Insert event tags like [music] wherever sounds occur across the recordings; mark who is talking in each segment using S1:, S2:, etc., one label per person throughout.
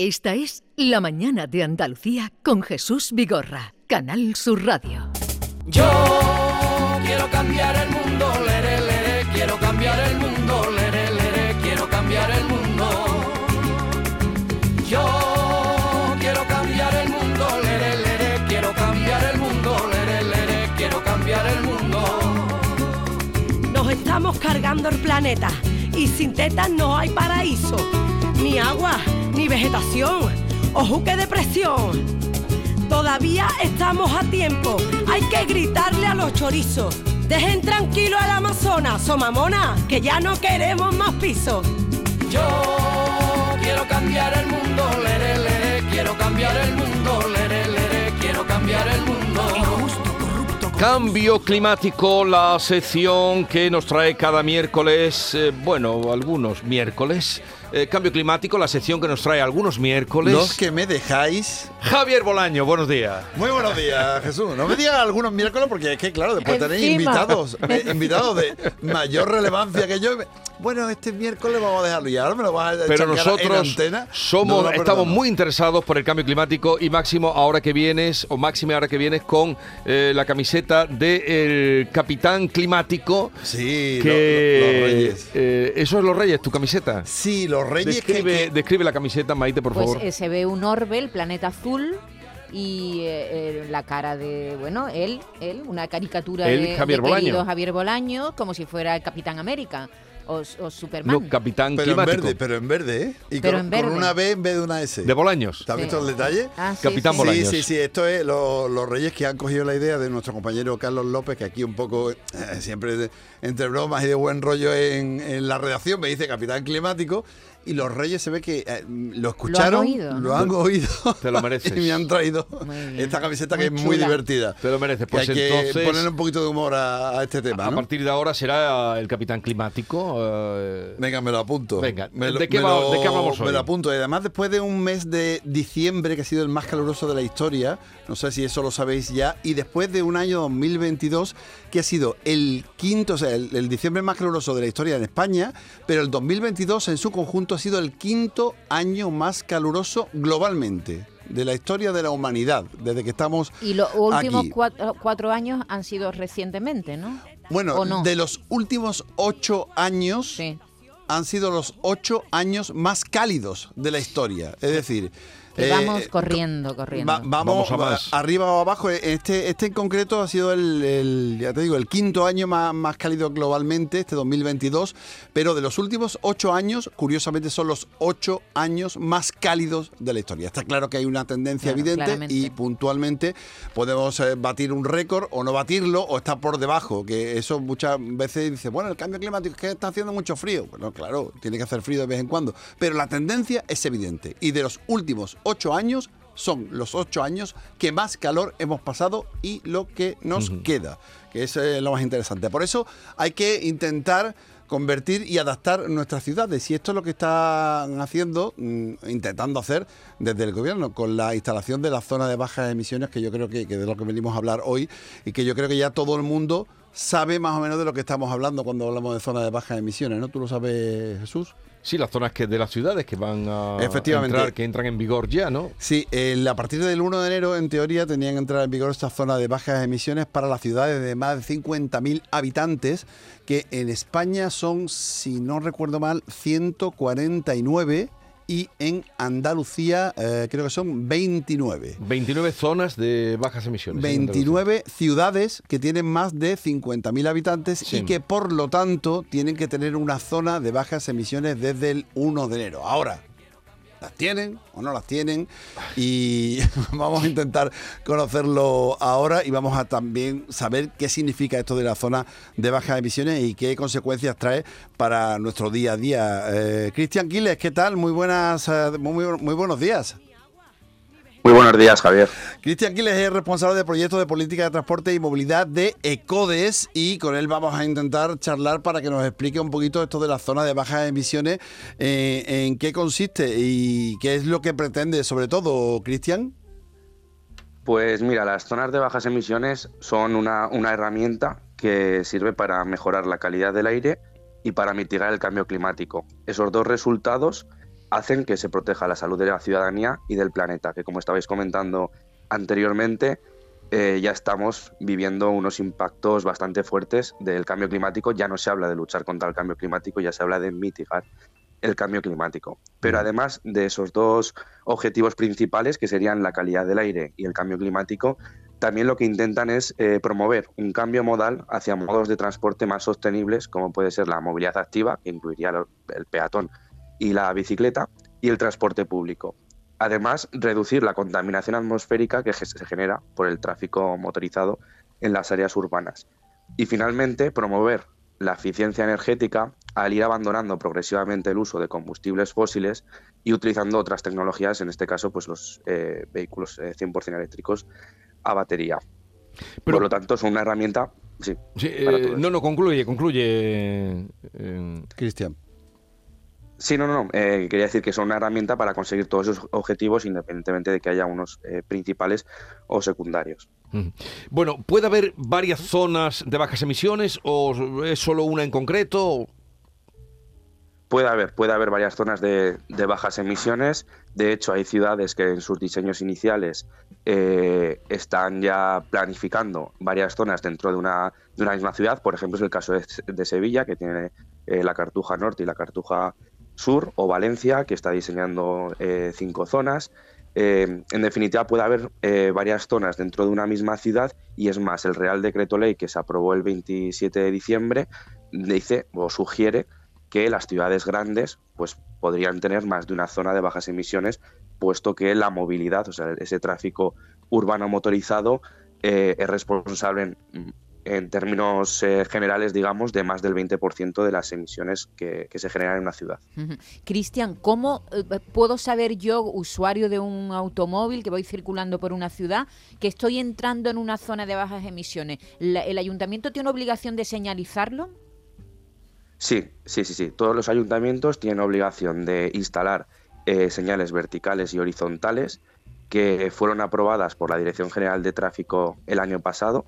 S1: Esta es La Mañana de Andalucía con Jesús Vigorra, Canal Sur Radio.
S2: Yo quiero cambiar el mundo, lere, lere, quiero cambiar el mundo, lere, lere, quiero cambiar el mundo. Yo quiero cambiar el mundo, lere, lere, quiero cambiar el mundo, lere, lere, quiero cambiar el mundo.
S3: Nos estamos cargando el planeta y sin tetas no hay paraíso, ni agua, vegetación, ojo que depresión. Todavía estamos a tiempo, hay que gritarle a los chorizos. Dejen tranquilo al Amazonas, somamona, que ya no queremos más pisos.
S2: Yo quiero cambiar el mundo, lere, lere, quiero cambiar el mundo, lere, lere, quiero cambiar el mundo.
S4: Cambio climático, la sección que nos trae cada miércoles, eh, bueno, algunos miércoles. Eh, cambio climático, la sección que nos trae algunos miércoles.
S5: Los que me dejáis.
S4: Javier Bolaño, buenos días.
S5: Muy buenos días, Jesús. No me digas algunos miércoles porque es que, claro, después tenéis invitados, eh, [laughs] invitados de mayor relevancia que yo. Bueno, este miércoles vamos a dejarlo y ahora me lo vas a
S4: Pero
S5: echar en
S4: nosotros
S5: antena.
S4: somos,
S5: No
S4: estamos muy interesados por el cambio climático y Máximo ahora que vienes, o Máxime ahora que vienes con eh, la camiseta del capitán climático.
S5: Sí, lo-
S4: que,
S5: lo- los reyes.
S4: eh, eso es los reyes, tu camiseta.
S5: Sí, los reyes que-
S4: Describe,
S5: que,
S4: describe la camiseta, Maite, por
S6: Pues
S4: favor.
S6: eh, se ve un orbe, el planeta azul y eh, eh, la cara de, bueno, él, él, una caricatura
S4: Él,
S6: de,
S4: Javier
S6: de
S4: Bolaño.
S6: Javier Bolaño, como si fuera el Capitán América o, o Superman.
S4: No, capitán
S5: pero en
S4: climático.
S5: verde, pero en verde, ¿eh? Y
S6: Pero
S5: con,
S6: en verde.
S5: con una B en vez de una S.
S4: De Bolaños.
S5: ¿Te has
S6: Sí.
S5: visto el detalle?
S6: Ah, sí,
S4: Capitán
S6: sí.
S4: Bolaños.
S5: Sí, sí, sí, esto es lo- los reyes que han cogido la idea de nuestro compañero Carlos López, que aquí un poco, eh, siempre de- entre bromas y de buen rollo en, en la redacción, me dice capitán climático, y los reyes se ve que eh, lo escucharon,
S6: oído,
S5: lo han oído, [laughs]
S4: Te lo mereces. [laughs]
S5: y me han traído esta camiseta
S6: Muy
S5: que es muy
S6: chula.
S5: divertida.
S4: Te lo mereces.
S5: Que
S4: Pues
S5: hay que
S4: entonces,
S5: poner un poquito de humor a, a este tema,
S4: a
S5: ¿no?
S4: partir de ahora será el capitán climático. eh,
S5: Venga, me lo apunto.
S4: Venga,
S5: me
S4: ¿de qué va- de qué hablamos
S5: Me
S4: hoy?
S5: lo apunto. Y además, después de un mes de diciembre, que ha sido el más caluroso de la historia, no sé si eso lo sabéis ya, y después de un año 2022, que ha sido el quinto, o sea, el, el diciembre más caluroso de la historia en España, pero el 2022 en su conjunto ha sido el quinto año más caluroso globalmente de la historia de la humanidad, desde que estamos
S6: Y los últimos
S5: aquí.
S6: cuatro, cuatro años han sido recientemente, ¿no?
S5: Bueno, de los últimos ocho años,
S6: Sí.
S5: Han sido los ocho años más cálidos de la historia. Es decir, eh,
S6: vamos corriendo, corriendo.
S5: va- vamos,
S4: Vamos a más.
S5: arriba o abajo. Este, este en concreto ha sido el, el, ya te digo, el quinto año más, más cálido globalmente, este 2022. Pero de los últimos ocho años, curiosamente, son los ocho años más cálidos de la historia. Está claro que hay una tendencia
S6: Claro,
S5: evidente
S6: claramente.
S5: y puntualmente podemos eh, batir un récord o no batirlo o estar por debajo. Que eso muchas veces dice, bueno, el cambio climático es que está haciendo mucho frío. Bueno, claro, tiene que hacer frío de vez en cuando. Pero la tendencia es evidente. Y de los últimos ocho años son los ocho años que más calor hemos pasado y lo que nos queda, que es eh, lo más interesante. Por eso hay que intentar convertir y adaptar nuestras ciudades. Y esto es lo que están haciendo, mm, intentando hacer desde el gobierno, con la instalación de la zona de bajas emisiones, que yo creo que, que de lo que venimos a hablar hoy, y que yo creo que ya todo el mundo sabe más o menos de lo que estamos hablando cuando hablamos de zona de bajas emisiones, ¿no? ¿Tú lo sabes, Jesús?
S4: Sí, las zonas que de las ciudades que van a
S5: Efectivamente.
S4: entrar, que entran en vigor ya, ¿no?
S5: Sí, a partir del 1 de enero, en teoría, tenían que entrar en vigor esta zona de bajas emisiones para las ciudades de más de 50.000 habitantes, que en España son, si no recuerdo mal, 149 y en Andalucía eh, creo que son 29.
S4: 29 zonas de bajas emisiones. en Andalucía.
S5: 29 ciudades que tienen más de 50.000 habitantes
S4: Sí.
S5: y que por lo tanto tienen que tener una zona de bajas emisiones desde el 1 de enero. Ahora, ¿las tienen o no las tienen? Y [laughs] vamos a intentar conocerlo ahora y vamos a también saber qué significa esto de la zona de bajas emisiones y qué consecuencias trae para nuestro día a día. Eh, Cristian Quiles, ¿qué tal? Muy buenas, eh, muy, muy buenos días.
S7: Muy buenos días, Javier.
S5: Cristian Quiles es responsable de proyectos de política de transporte y movilidad de ECODES y con él vamos a intentar charlar para que nos explique un poquito esto de la zona de bajas emisiones, eh, en qué consiste y qué es lo que pretende sobre todo, Cristian.
S7: Pues mira, las zonas de bajas emisiones son una, una herramienta que sirve para mejorar la calidad del aire y para mitigar el cambio climático. Esos dos resultados hacen que se proteja la salud de la ciudadanía y del planeta, que como estabais comentando anteriormente, eh, ya estamos viviendo unos impactos bastante fuertes del cambio climático. Ya no se habla de luchar contra el cambio climático, ya se habla de mitigar el cambio climático. Pero además de esos dos objetivos principales, que serían la calidad del aire y el cambio climático, también lo que intentan es eh, promover un cambio modal hacia modos de transporte más sostenibles, como puede ser la movilidad activa, que incluiría el peatón y la bicicleta, y el transporte público. Además, reducir la contaminación atmosférica que se genera por el tráfico motorizado en las áreas urbanas. Y finalmente, promover la eficiencia energética al ir abandonando progresivamente el uso de combustibles fósiles y utilizando otras tecnologías, en este caso, pues los eh, vehículos 100% eh, eléctricos a batería. Por lo tanto, es una herramienta. Sí,
S4: eh, no, no, concluye, concluye.
S5: Cristian.
S7: Sí, no, no, eh, quería decir que son una herramienta para conseguir todos esos objetivos independientemente de que haya unos eh, principales o secundarios.
S4: Bueno, ¿puede haber varias zonas de bajas emisiones o es solo una en concreto?
S7: Puede haber, puede haber varias zonas de, bajas emisiones. De hecho, hay ciudades que en sus diseños iniciales eh, están ya planificando varias zonas dentro de una, de una misma ciudad. Por ejemplo, es el caso de, Sevilla, que tiene la Cartuja Norte y la Cartuja Sur o Valencia, que está diseñando eh, cinco zonas. Eh, en definitiva, puede haber eh, varias zonas dentro de una misma ciudad y es más, el Real Decreto Ley que se aprobó el 27 de diciembre dice o sugiere que las ciudades grandes pues, podrían tener más de una zona de bajas emisiones, puesto que la movilidad, o sea, ese tráfico urbano motorizado, es responsable en en términos eh, generales, digamos, de más del 20% de las emisiones que, se generan en una ciudad.
S6: Cristian, ¿cómo eh, puedo saber yo, usuario de un automóvil que voy circulando por una ciudad, que estoy entrando en una zona de bajas emisiones? ¿El ayuntamiento tiene obligación de señalizarlo?
S7: Sí, sí, sí, sí. Todos los ayuntamientos tienen obligación de instalar eh, señales verticales y horizontales que fueron aprobadas por la Dirección General de Tráfico el año pasado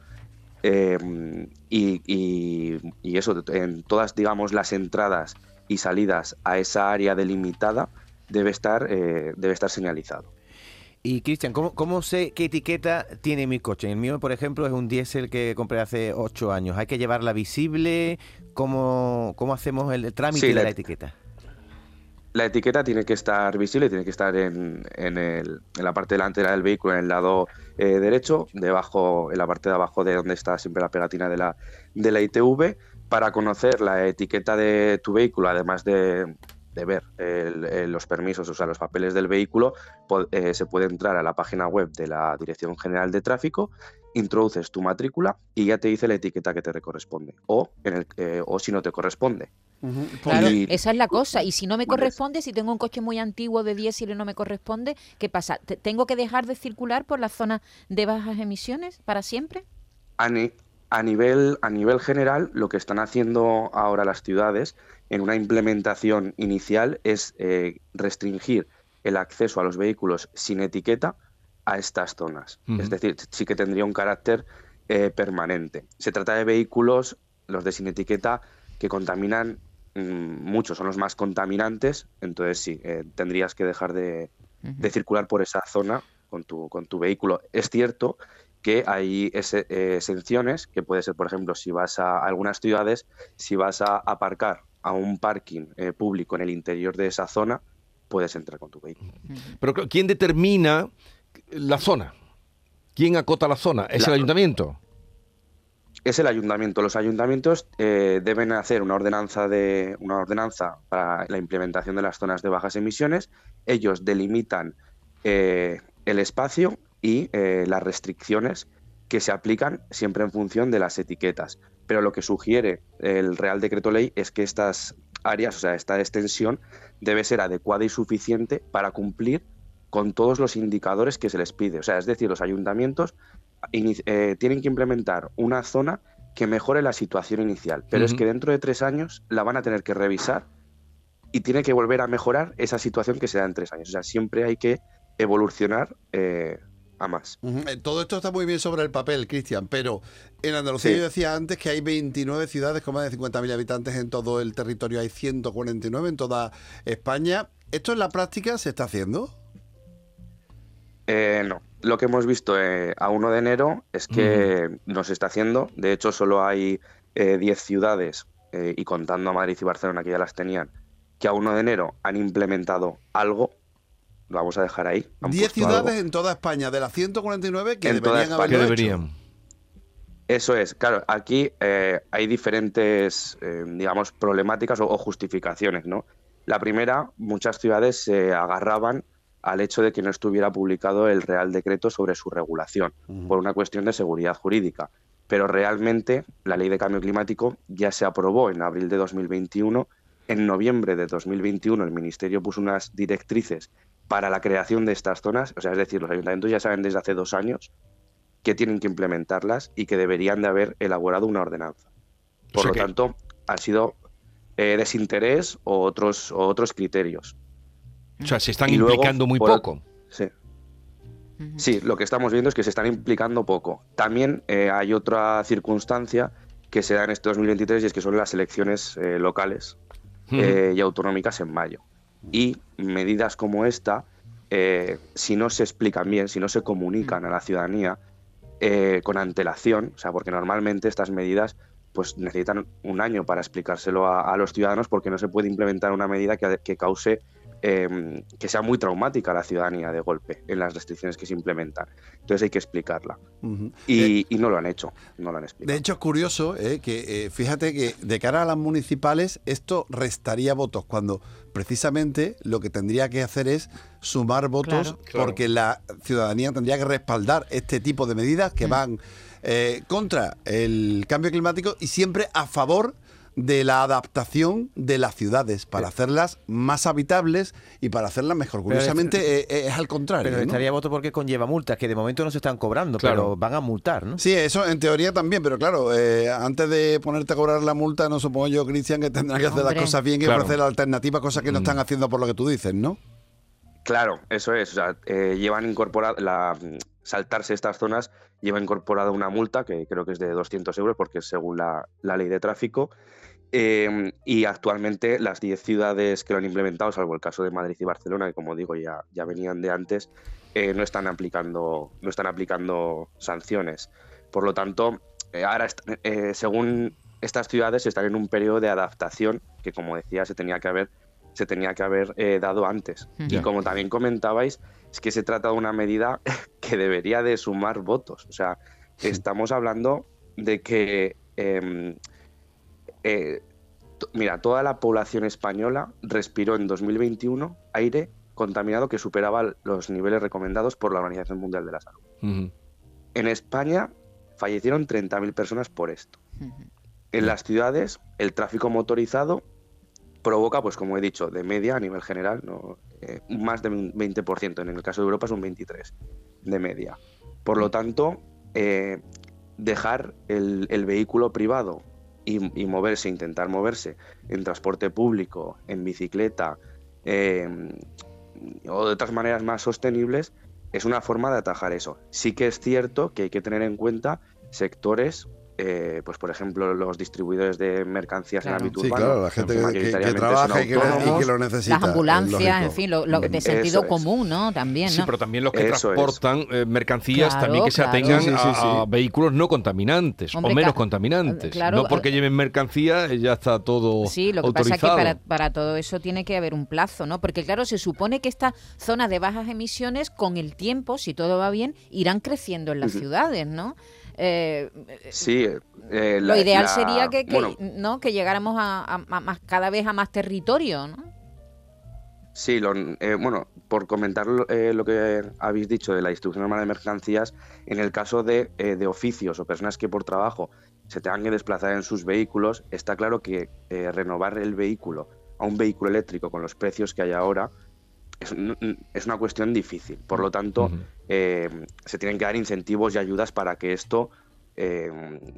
S7: Em, y, eso, en todas, digamos, las entradas y salidas a esa área delimitada debe estar, eh, debe estar señalizado.
S8: Y Cristian, ¿cómo, sé qué etiqueta tiene mi coche? El mío, por ejemplo, es un diésel que compré hace ocho años. ¿Hay que llevarla visible? ¿Cómo, cómo hacemos el trámite de la etiqueta?
S7: La etiqueta tiene que estar visible, tiene que estar en, la parte delantera del vehículo, en el lado eh, derecho, debajo, en la parte de abajo de donde está siempre la pegatina de la, de la ITV, para conocer la etiqueta de tu vehículo, además de, ver los permisos, o sea, los papeles del vehículo, eh, se puede entrar a la página web de la Dirección General de Tráfico, introduces tu matrícula y ya te dice la etiqueta que te corresponde, o, en el, eh, o si no te corresponde.
S6: Claro, esa es la cosa. Y si no me corresponde, si tengo un coche muy antiguo de diésel y no me corresponde, ¿qué pasa? ¿Tengo que dejar de circular por la zona de bajas emisiones para siempre?
S7: A, nivel, a nivel general, lo que están haciendo ahora las ciudades en una implementación inicial es eh, restringir el acceso a los vehículos sin etiqueta a estas zonas. Es decir, sí que tendría un carácter eh, permanente. Se trata de vehículos, los de sin etiqueta, que contaminan Mm, muchos son los más contaminantes, entonces sí, eh, tendrías que dejar de, circular por esa zona con tu, con tu vehículo. Es cierto que hay eh, exenciones, que puede ser, por ejemplo, si vas a algunas ciudades, si vas a aparcar a un parking eh, público en el interior de esa zona, puedes entrar con tu vehículo.
S4: Pero ¿quién determina la zona? ¿Quién acota la zona? ¿Es el ayuntamiento?
S7: es el ayuntamiento. Los ayuntamientos eh, deben hacer una ordenanza de una ordenanza para la implementación de las zonas de bajas emisiones. Ellos delimitan eh, el espacio y las restricciones que se aplican siempre en función de las etiquetas. Pero lo que sugiere el Real Decreto Ley es que estas áreas, o sea, esta extensión, debe ser adecuada y suficiente para cumplir con todos los indicadores que se les pide. O sea, es decir, los ayuntamientos eh, tienen que implementar una zona que mejore la situación inicial, pero es que dentro de tres años la van a tener que revisar y tiene que volver a mejorar esa situación que se da en tres años. O sea, siempre hay que evolucionar eh, a más.
S5: Eh, Todo esto está muy bien sobre el papel, Cristian, pero en Andalucía
S7: Sí.
S5: yo decía antes que hay 29 ciudades con más de 50.000 habitantes en todo el territorio, hay 149 en toda España. ¿Esto en la práctica se está haciendo?
S7: Eh, no, lo que hemos visto eh, a 1 de enero es que no se está haciendo. De hecho, solo hay eh, 10 ciudades, eh, y contando a Madrid y Barcelona, que ya las tenían, que a 1 de enero han implementado algo. Lo vamos a dejar ahí. Han
S5: 10
S7: puesto algo.
S5: ciudades en toda España, de las 149 que
S7: En
S5: deberían.
S4: Que
S5: hecho.
S4: deberían.
S7: Eso es, claro, aquí eh, hay diferentes, eh, digamos, problemáticas o, o justificaciones, ¿no? La primera, muchas ciudades se agarraban al hecho de que no estuviera publicado el Real Decreto sobre su regulación, por una cuestión de seguridad jurídica. Pero realmente la Ley de Cambio Climático ya se aprobó en abril de 2021. En noviembre de 2021 el Ministerio puso unas directrices para la creación de estas zonas, o sea, es decir, los ayuntamientos ya saben desde hace dos años que tienen que implementarlas y que deberían de haber elaborado una ordenanza. Por
S4: sea
S7: lo
S4: que-
S7: tanto, ha sido eh, desinterés o otros, o otros criterios.
S4: O sea, se están
S7: Y luego,
S4: implicando muy
S7: por-
S4: poco.
S7: Sí. Sí, lo que estamos viendo es que se están implicando poco. También eh, hay otra circunstancia que se da en este 2023 y es que son las elecciones eh, locales eh, y autonómicas en mayo. Y medidas como esta, eh, si no se explican bien, si no se comunican a la ciudadanía eh, con antelación, o sea, porque normalmente estas medidas pues necesitan un año para explicárselo a, a los ciudadanos porque no se puede implementar una medida que, que cause eh, que sea muy traumática a la ciudadanía de golpe en las restricciones que se implementan. Entonces hay que explicarla.
S5: Ujú.
S7: Y, y no lo han hecho, no lo han explicado.
S5: De hecho, es curioso eh, que eh, fíjate que de cara a las municipales esto restaría votos cuando precisamente lo que tendría que hacer es sumar votos
S6: Claro.
S4: Claro.
S5: porque la ciudadanía tendría que respaldar este tipo de medidas que van eh, contra el cambio climático y siempre a favor de la adaptación de las ciudades para hacerlas más habitables y para hacerlas mejor.
S8: Es-
S5: Curiosamente eh, eh, es al contrario.
S8: Pero
S5: ¿no?
S8: estaría voto porque conlleva multas, que de momento no se están cobrando,
S4: Claro.
S8: pero van a multar, ¿no?
S5: Sí, eso en teoría también, pero claro, eh, antes de ponerte a cobrar la multa, no supongo yo, Cristian, que tendrán que hacer
S6: Hombre.
S5: las cosas bien y
S4: Claro.
S5: ofrecer alternativas, cosas que no
S4: Mm.
S5: están haciendo por lo que tú dices, ¿no?
S7: Claro, eso es. O sea, eh, llevan incorporada la mm, saltarse estas zonas lleva incorporada una multa que creo que es de 200 euros porque es según la, ley de tráfico. Eh, y actualmente las 10 ciudades que lo han implementado, salvo el caso de Madrid y Barcelona, que como digo ya, ya venían de antes, eh, no están aplicando no están aplicando sanciones. Por lo tanto, eh, ahora eh, según estas ciudades están en un periodo de adaptación que, como decía, se tenía que haber se tenía que haber eh, dado antes. Y como también comentabais, es que se trata de una medida [laughs] que debería de sumar votos. O sea, estamos hablando de que, em, eh, mira, toda la población española respiró en 2021 aire contaminado que superaba los niveles recomendados por la Organización Mundial de la Salud. En España fallecieron 30.000 personas por esto. En las ciudades, el tráfico motorizado provoca, pues como he dicho, de media a nivel general, ¿no? Eh, más de un 20%. En el caso de Europa es un 23% de media. Por lo tanto, eh, dejar el, el vehículo privado y, y moverse, intentar moverse en transporte público, en bicicleta eh, o de otras maneras más sostenibles, es una forma de atajar eso. Sí que es cierto que hay que tener en cuenta sectores, eh, pues por ejemplo los distribuidores de mercancías
S6: Claro.
S7: en ámbito
S5: Sí,
S7: urbano,
S5: claro, la gente que, que- que
S7: mayoritariamente
S5: trabaja y que, le- y
S7: autónomos.
S5: que lo necesita.
S6: Las ambulancias, en fin, lo, lo de
S7: Eso
S6: sentido
S7: es.
S6: común, ¿no? También, ¿no?
S4: Sí, pero también los que
S7: Eso
S4: transportan eh, mercancías
S6: Claro,
S4: también que se atengan
S5: Sí, sí, sí,
S4: a, vehículos no contaminantes
S6: Hombre,
S4: o menos contaminantes.
S6: claro,
S4: no porque
S6: eh,
S4: lleven mercancía eh, ya está todo
S6: Sí, lo que
S4: autorizado.
S6: pasa es que para, para todo eso tiene que haber un plazo, ¿no? Porque claro, se supone que estas zonas de bajas emisiones con el tiempo, si todo va bien, irán creciendo en las ciudades, ¿no? Eh,
S7: Sí, eh,
S6: lo
S7: la-
S6: ideal
S7: la-
S6: sería que, que,
S7: bueno,
S6: no que llegáramos a, a- a más, cada vez a más territorio, ¿no?
S7: Sí, lo- eh, bueno, por comentar lo, eh, lo que habéis dicho de la distribución normal de mercancías, en el caso de, eh, de oficios o personas que por trabajo se tengan que desplazar en sus vehículos, está claro que eh, renovar el vehículo a un vehículo eléctrico con los precios que hay ahora es, es una cuestión difícil. Por lo tanto, eh, se tienen que dar incentivos y ayudas para que esto, eh,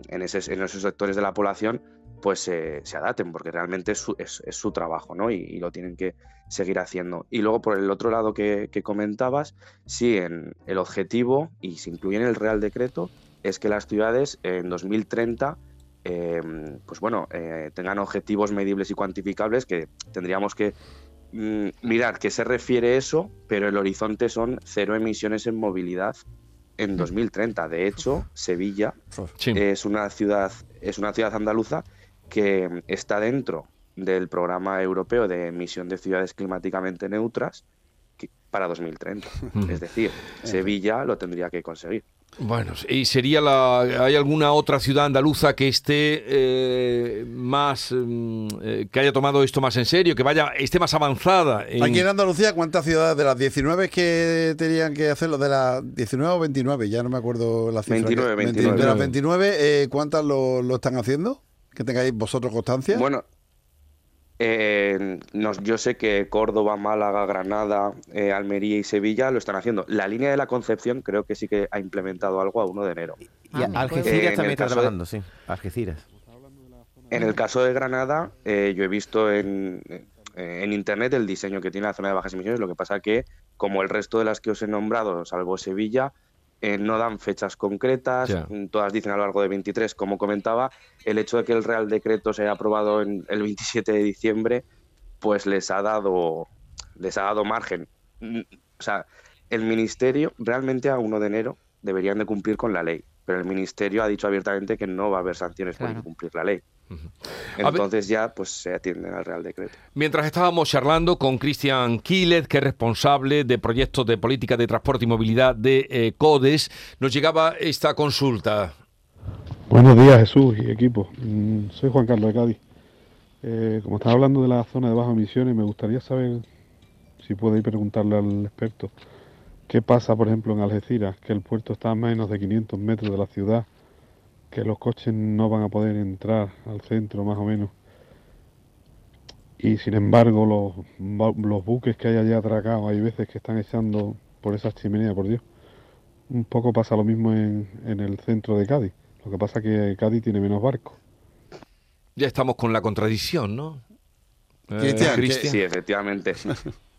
S7: en, ese- en esos sectores de la población, pues se adapten, porque realmente es su, es, es su trabajo, ¿no? Y, y, lo tienen que seguir haciendo. Y luego, por el otro lado que, que comentabas, sí, en el objetivo, y se incluye en el Real Decreto, es que las ciudades en 2030 eh, pues bueno, eh, tengan objetivos medibles y cuantificables que tendríamos que mm, mirar qué se refiere eso, pero el horizonte son cero emisiones en movilidad en 2030. De hecho, Sevilla
S4: Sí.
S7: es una ciudad es una ciudad andaluza que está dentro del programa europeo de emisión de ciudades climáticamente neutras para 2030. Es decir, Sevilla lo tendría que conseguir.
S4: Bueno, ¿y sería la... ¿Hay alguna otra ciudad andaluza que esté eh, más... mm, eh, que haya tomado esto más en serio, que vaya esté más avanzada? en-
S5: Aquí en Andalucía, ¿cuántas ciudades de las 19 que tenían que hacerlo? ¿De las 19 o 29? Ya no me acuerdo la cifra.
S7: 29,
S5: que-
S7: 29.
S5: De las 29, eh, ¿cuántas lo, lo están haciendo? Que tengáis vosotros constancia.
S7: Bueno, eh, nos- yo sé que Córdoba, Málaga, Granada, eh, Almería y Sevilla lo están haciendo. La línea de la Concepción creo que sí que ha implementado algo a 1 de enero.
S8: Y
S6: Ah, me
S8: Algeciras
S7: acuerdo. En el
S8: también está
S7: caso de-
S8: trabajando, sí. Algeciras.
S7: En el caso de Granada, eh, yo he visto en, eh, en internet el diseño que tiene la zona de bajas emisiones, lo que pasa que, como el resto de las que os he nombrado, salvo Sevilla, eh, no dan fechas concretas, mm, todas dicen a lo largo de 23, como comentaba, el hecho de que el Real Decreto se haya aprobado en el 27 de diciembre, pues les ha dado, les ha dado margen. Mm, O sea, el Ministerio realmente a 1 de enero deberían de cumplir con la ley, pero el Ministerio ha dicho abiertamente que no va a haber sanciones por
S6: Claro.
S7: incumplir la ley. Entonces ya pues se atienden al Real Decreto.
S4: Mientras estábamos charlando con Cristian Quilet, que es responsable de proyectos de política de transporte y movilidad de eh, CODES, nos llegaba esta consulta.
S9: Buenos días Jesús y equipo. Mm, Soy Juan Carlos de Cádiz. Eh, como estaba hablando de la zona de bajas emisiones, me gustaría saber si podéis preguntarle al experto qué pasa, por ejemplo, en Algeciras, que el puerto está a menos de 500 metros de la ciudad, que los coches no van a poder entrar al centro más o menos. Y sin embargo, los, los buques que hay allá atracados, hay veces que están echando por esas chimeneas, por Dios. Un poco pasa lo mismo en, en el centro de Cádiz. Lo que pasa es que Cádiz tiene menos barcos.
S4: Ya estamos con la contradicción, ¿no? Eh,
S5: Cristian,
S7: Sí, efectivamente.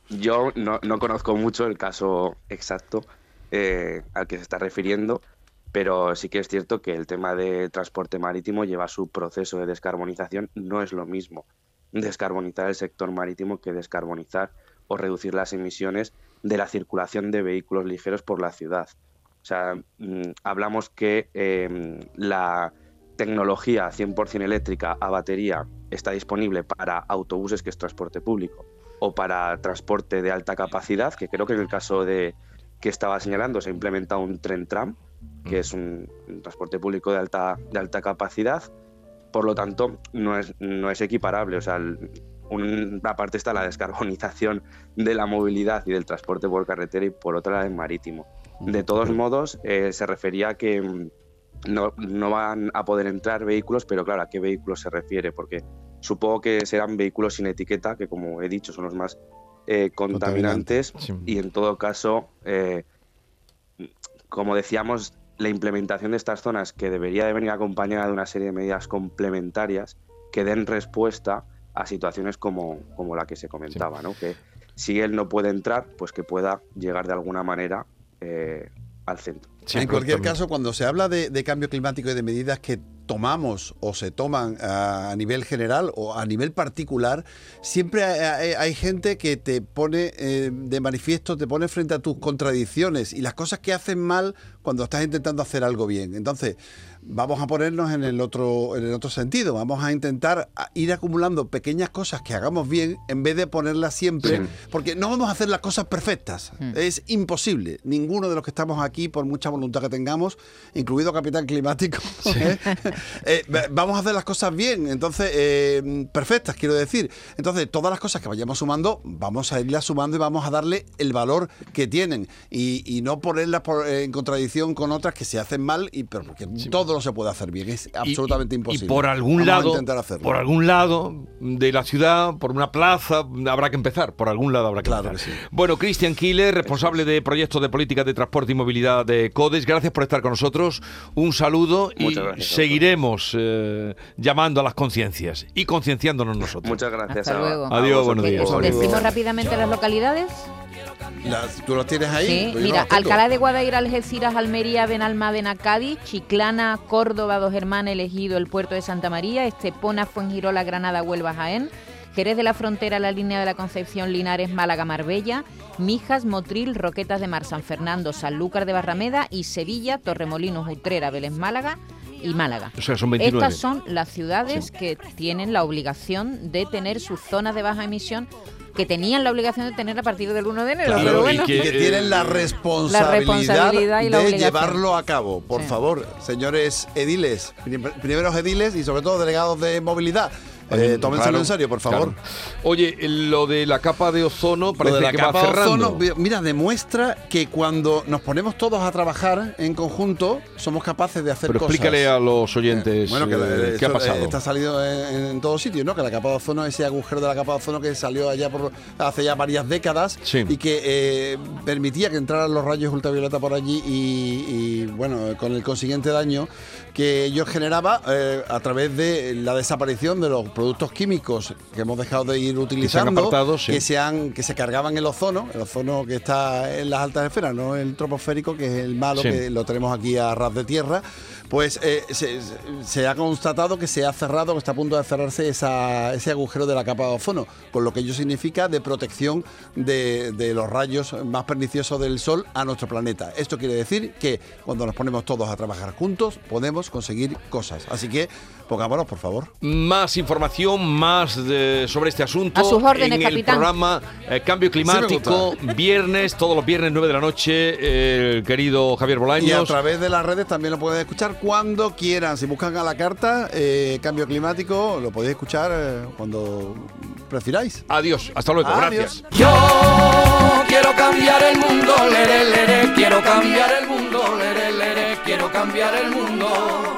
S7: Yo no, no conozco mucho el caso exacto eh, al que se está refiriendo, pero sí que es cierto que el tema de transporte marítimo lleva su proceso de descarbonización. No es lo mismo descarbonizar el sector marítimo que descarbonizar o reducir las emisiones de la circulación de vehículos ligeros por la ciudad. O sea, mm, hablamos que eh, la tecnología 100% eléctrica a batería está disponible para autobuses, que es transporte público, o para transporte de alta capacidad, que creo que en el caso de que estaba señalando se ha implementado un tren tram, que es un, transporte público de alta, de alta capacidad. Por lo tanto, no es, no es equiparable. O sea, el- una parte está la descarbonización de la movilidad y del transporte por carretera y por otra la del marítimo. De todos modos, eh, se refería a que mm, no, no van a poder entrar vehículos, pero claro, ¿a qué vehículos se refiere? Porque supongo que serán vehículos sin etiqueta, que como he dicho son los más eh, contaminantes
S4: Sí.
S7: y en todo caso, eh, como decíamos, la implementación de estas zonas que debería de venir acompañada de una serie de medidas complementarias que den respuesta a situaciones como, como la que se comentaba, ¿no? Que si él no puede entrar, pues que pueda llegar de alguna manera eh, al centro.
S5: En cualquier caso, cuando se habla de, de cambio climático y de medidas que tomamos o se toman a, a nivel general o a nivel particular, siempre hay, hay- hay gente que te pone eh, de manifiesto, te pone frente a tus contradicciones y las cosas que hacen mal cuando estás intentando hacer algo bien. Entonces, vamos a ponernos en el otro, en el otro sentido. Vamos a intentar ir acumulando pequeñas cosas que hagamos bien en vez de ponerlas siempre,
S7: Sí.
S5: porque no vamos a hacer las cosas perfectas. Es imposible. Ninguno de los que estamos aquí, por mucha voluntad que tengamos, incluido Capitán Climático, [laughs] ¿eh? Eh, va- vamos a hacer las cosas bien, entonces, eh, perfectas, quiero decir. Entonces, todas las cosas que vayamos sumando, vamos a irlas sumando y vamos a darle el valor que tienen. Y, y no ponerlas por- en contradicción con otras que se hacen mal, y, pero porque todo no se puede hacer bien. Es
S4: Y-
S5: absolutamente
S4: y-
S5: imposible.
S4: Y por algún
S5: Vamos a
S4: lado,
S5: intentar hacerlo.
S4: por algún lado de la ciudad, por una plaza, habrá que empezar. Por algún lado habrá que
S5: Claro
S4: empezar.
S5: que sí.
S4: Bueno, Cristian Killer, responsable de proyectos de políticas de transporte y movilidad de CODES. Gracias por estar con nosotros. Un saludo y
S7: Muchas gracias a
S4: seguiremos eh, llamando a las conciencias y concienciándonos [laughs] nosotros.
S7: Muchas gracias.
S6: Hasta luego.
S4: Adiós, buenos días.
S6: Decimos rápidamente las localidades.
S5: Las- ¿Tú los tienes ahí?
S6: Sí, mira,
S5: las.
S6: Alcalá de Guadaira, Algeciras, Almería, Benalmádena, Cádiz, Chiclana, Córdoba, Dos Hermanas, Elegido, el Puerto de Santa María, Estepona, Fuengirola, Granada, Huelva, Jaén, Jerez de la Frontera, la línea de la Concepción, Linares, Málaga, Marbella, Mijas, Motril, Roquetas de Mar, San Fernando, Sanlúcar de Barrameda y Sevilla, Torremolinos, Utrera, Vélez, Málaga y Málaga.
S4: O sea, son 29.
S6: Estas son las ciudades que tienen la obligación de tener sus zonas de baja emisión que tenían la obligación de tener a partir del 1 de enero.
S5: Claro,
S6: pero
S5: y que,
S4: que,
S5: tienen la
S4: eh,
S5: responsabilidad,
S6: La responsabilidad y la
S5: de
S6: obligación.
S5: llevarlo a cabo. Por
S6: Sí.
S5: favor, señores ediles, prim- primeros ediles y sobre todo delegados de movilidad, eh, tómenselo
S4: Claro,
S5: en serio, por favor.
S4: claro. Oye, lo de la capa de ozono parece
S5: de la
S4: que
S5: capa
S4: va
S5: de
S4: cerrando.
S5: ozono, mira, demuestra que cuando nos ponemos todos a trabajar en conjunto, somos capaces de hacer
S4: Pero
S5: cosas.
S4: explícale a los oyentes
S5: Bueno, que
S4: eh, qué ha pasado.
S5: eh, Está salido en, en todos sitios, ¿no? Que la capa de ozono, ese agujero de la capa de ozono que salió allá por hace ya varias décadas
S4: Sí.
S5: y que eh, permitía que entraran los rayos ultravioleta por allí y, y, bueno, con el consiguiente daño que ello generaba eh, a través de la desaparición de los productos químicos que hemos dejado de ir utilizando,
S4: apartado, sí.
S5: que se han que se cargaban el ozono, el ozono que está en las altas esferas, no el troposférico que es el malo
S4: Sí.
S5: que lo tenemos aquí a ras de tierra, pues eh, se, se ha constatado que se ha cerrado, que está a punto de cerrarse esa- ese agujero de la capa de ozono, con lo que ello significa de protección de, de los rayos más perniciosos del Sol a nuestro planeta. Esto quiere decir que cuando nos ponemos todos a trabajar juntos podemos conseguir cosas. Así que pongámonos, por favor.
S4: Más información, más de- sobre este asunto.
S6: A sus órdenes,
S4: en el
S6: capitán.
S4: programa eh, Cambio Climático,
S5: me
S4: viernes, todos los viernes, 9 de la noche, el querido Javier
S5: Y a
S4: Bolaños.
S5: través de las redes también lo pueden escuchar cuando quieran. Si buscan a la carta eh, Cambio Climático, lo podéis escuchar eh, cuando prefiráis.
S4: Adiós, hasta luego,
S5: Adiós.
S4: gracias.
S2: Yo quiero cambiar el mundo, lere, lere, quiero cambiar el mundo, lere, lere, quiero cambiar el mundo.